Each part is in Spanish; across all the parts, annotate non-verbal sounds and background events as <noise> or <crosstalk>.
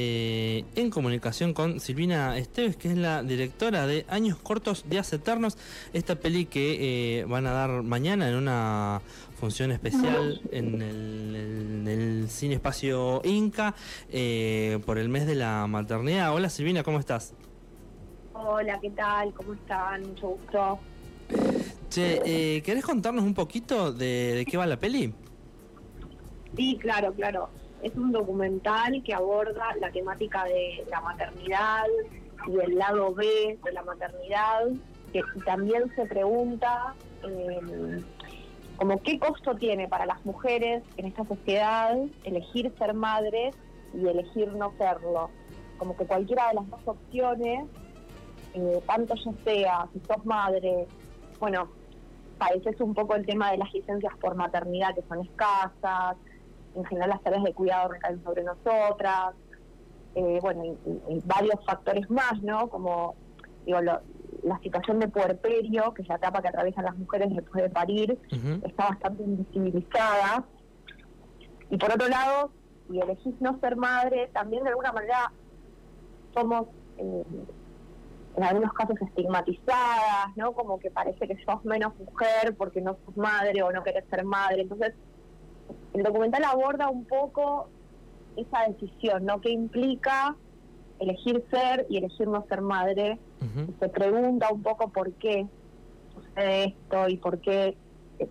Eh, en comunicación con Silvina Esteves, que es la directora de Años Cortos, Días Eternos, esta peli que eh, van a dar mañana en una función especial en el, Cine Espacio Inca eh, por el mes de la maternidad. Hola Silvina, ¿cómo estás? Hola, ¿qué tal? ¿Cómo están? Mucho gusto. Che, ¿querés contarnos un poquito de, de qué va la peli? Sí, claro, claro es un documental que aborda la temática de la maternidad y el lado B de la maternidad, que también se pregunta em, como qué costo tiene para las mujeres en esta sociedad elegir ser madres y elegir no serlo. Como que cualquiera de las dos opciones, eh, tanto ya sea, si sos madre, bueno, padeces un poco el tema de las licencias por maternidad que son escasas, en general las tareas de cuidado recaen sobre nosotras, eh, bueno, y, varios factores más, ¿no? Como, digo, la situación de puerperio, que es la etapa que atraviesan las mujeres después de parir, está bastante invisibilizada. Y por otro lado, si elegís no ser madre, también de alguna manera somos eh, en algunos casos estigmatizadas, ¿no? Como que parece que sos menos mujer porque no sos madre o no querés ser madre. Entonces, el documental aborda un poco esa decisión, ¿no? ¿Qué implica elegir ser y elegir no ser madre? Se pregunta un poco por qué sucede esto y por qué eh,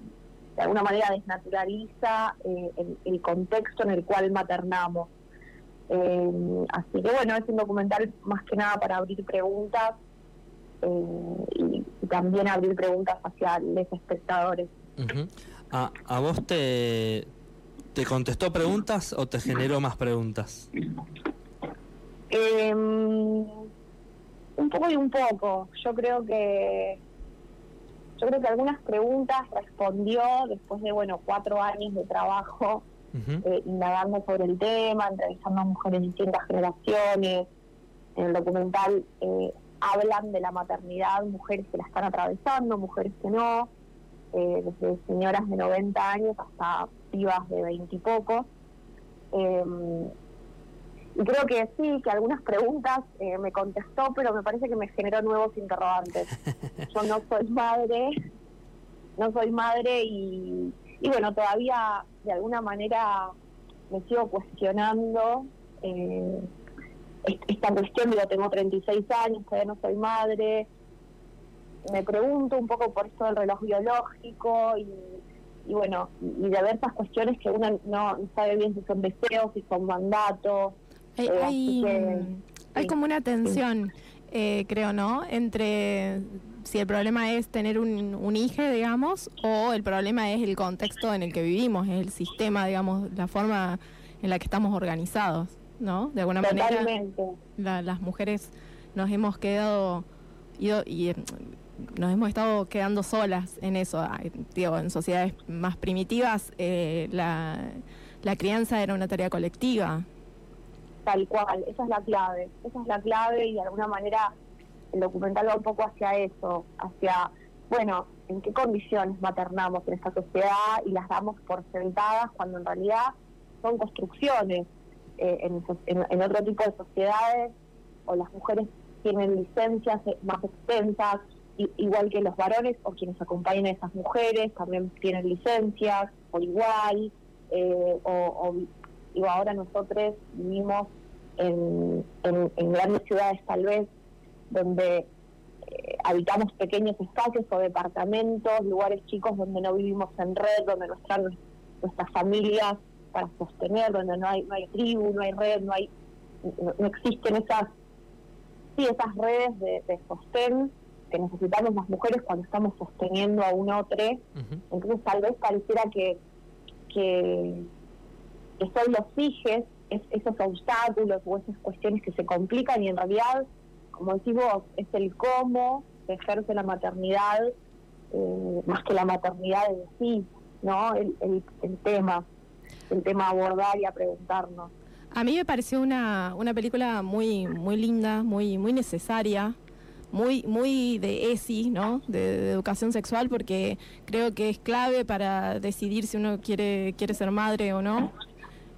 de alguna manera desnaturaliza eh, el, contexto en el cual maternamos. Eh, así que bueno, es un documental más que nada para abrir preguntas y, también abrir preguntas hacia los espectadores. ¿A vos te, ¿Te contestó preguntas o te generó más preguntas? Em, un poco y un poco. Yo creo que yo creo que algunas preguntas respondió después de bueno cuatro años de trabajo eh, indagando sobre el tema, entrevistando a mujeres de distintas generaciones. En el documental eh, hablan de la maternidad, mujeres que la están atravesando, mujeres que no, eh, desde señoras de 90 años hasta pibas de 20 y poco. Em, y creo que sí, que algunas preguntas eh, me contestó, pero me parece que me generó nuevos interrogantes. <laughs> Yo no soy madre, no soy madre y, y bueno, todavía de alguna manera me sigo cuestionando eh, esta cuestión, digo, tengo 36 años, todavía no soy madre, me pregunto un poco por esto del reloj biológico y, bueno, y de ver estas cuestiones que uno no sabe bien si son deseos, si son mandatos. Hay, eh, hay, como una tensión, eh, creo, ¿no? Entre si el problema es tener un, un hijo, digamos, o el problema es el contexto en el que vivimos, es el sistema, digamos, la forma en la que estamos organizados, ¿no? De alguna manera, las mujeres nos hemos quedado y, y nos hemos estado quedando solas en eso. Digo, en sociedades más primitivas eh, la, crianza era una tarea colectiva. Tal cual, esa es la clave, esa es la clave y de alguna manera el documental va un poco hacia eso, hacia, bueno, en qué condiciones maternamos en esta sociedad y las damos por sentadas cuando en realidad son construcciones. Eh, en, en otro tipo de sociedades o las mujeres tienen licencias más extensas igual que los varones o quienes acompañan a esas mujeres, también tienen licencias por igual, eh, o, ahora nosotros vivimos en, en, grandes ciudades tal vez, donde eh, habitamos pequeños espacios o departamentos, lugares chicos donde no vivimos en red, donde no están nuestras familias para sostener, donde no hay, no hay tribu, no hay red, no hay no, existen esas sí esas redes de, de sostén que necesitamos las mujeres cuando estamos sosteniendo a un otro. Entonces tal vez pareciera que, que, son los fijes, esos obstáculos o esas cuestiones que se complican y en realidad, como decís vos, es el cómo se ejerce la maternidad eh, más que la maternidad en sí, ¿no? El, el, tema, el tema a abordar y a preguntarnos. A mí me pareció una, una película muy, muy linda, muy, muy necesaria, muy, muy de ESI, ¿no? De, educación sexual, porque creo que es clave para decidir si uno quiere, quiere ser madre o no.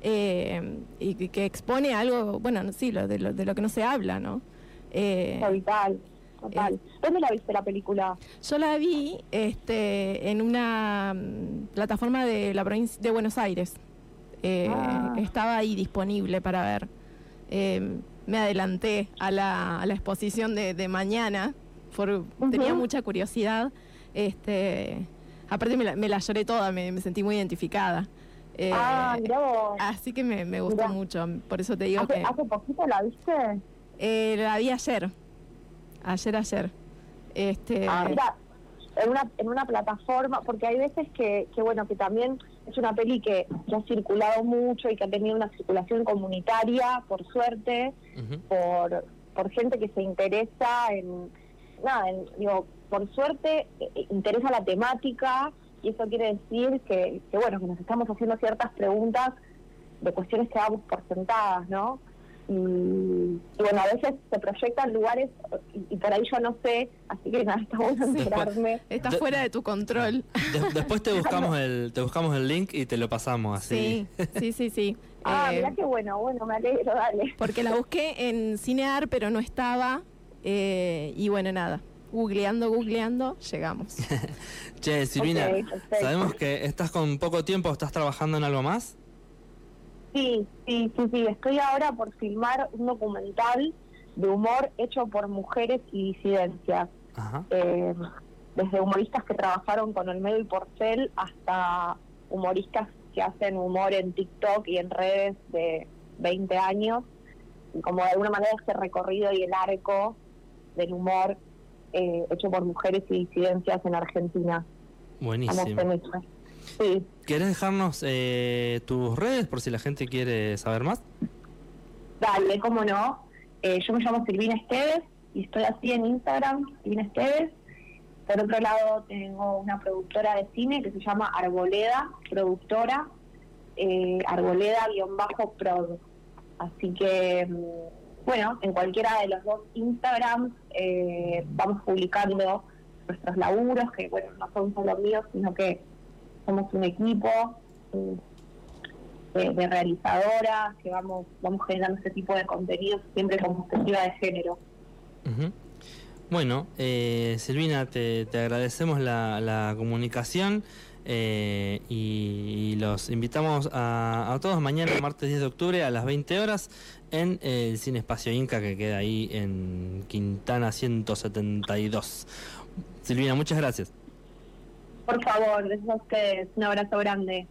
eh, y que expone algo, bueno, sí, lo, de, lo, de lo que no se habla, ¿no? Eh, total, total. Eh, ¿Dónde la viste la película? Yo la vi este, en una mm, plataforma de la provincia de Buenos Aires. Eh, ah. Estaba ahí disponible para ver. Me adelanté a la, a la exposición de, de mañana, por, tenía mucha curiosidad. Este, aparte me la, me la lloré toda, me, me sentí muy identificada. Eh, ah, Así que me, me gustó mucho, por eso te digo ¿Hace, que... ¿Hace poquito la viste? Eh, la vi ayer, ayer, ayer. Este... Ah, mira, en una, en una plataforma, porque hay veces que, que, bueno, que también es una peli que, ha circulado mucho y que ha tenido una circulación comunitaria, por suerte, por, por gente que se interesa en, nada, en, digo, por suerte eh, interesa la temática y eso quiere decir que, bueno, que nos estamos haciendo ciertas preguntas de cuestiones que damos por sentadas, ¿no? Y, bueno, a veces se proyectan lugares y, por ahí yo no sé, así que nada, <laughs> está bueno enterarme. Está fuera de tu control. después te buscamos <laughs> el te buscamos el link y te lo pasamos así. Sí, sí, sí, sí. <laughs> ah, mira qué bueno, bueno, me alegro, dale. Porque la busqué en Cinear, pero no estaba. Eh, y bueno, nada, googleando, googleando, llegamos. che, Silvina, sabemos que estás con poco tiempo, ¿estás trabajando en algo más? Sí, sí, sí, sí. Estoy ahora por filmar un documental de humor hecho por mujeres y disidencias. Eh, desde humoristas que trabajaron con el medio y porcel hasta humoristas que hacen humor en TikTok y en redes de 20 años. Y como de alguna manera ese recorrido y el arco del humor eh, hecho por mujeres y disidencias en Argentina. Buenísimo. Sí. ¿Quieres dejarnos eh, tus redes por si la gente quiere saber más? Dale, cómo no. Eh, yo me llamo Silvina Esteves y estoy así en Instagram, Silvina Esteves. Por otro lado, tengo una productora de cine que se llama Arboleda, productora, eh, Arboleda-prod. Así que mm, bueno, en cualquiera de los dos Instagrams eh, vamos publicando nuestros laburos, que bueno, no son solo míos, sino que somos un equipo eh, de, realizadoras, que vamos, vamos generando este tipo de contenidos siempre con perspectiva de género. Bueno, eh, Silvina, te, agradecemos la, comunicación. Eh, y, los invitamos a, a, todos mañana, martes 10 de octubre a las 20 horas en el Cine Espacio Inca que queda ahí en Quintana 172. Silvina, muchas gracias. Por favor, gracias a ustedes. Un abrazo grande.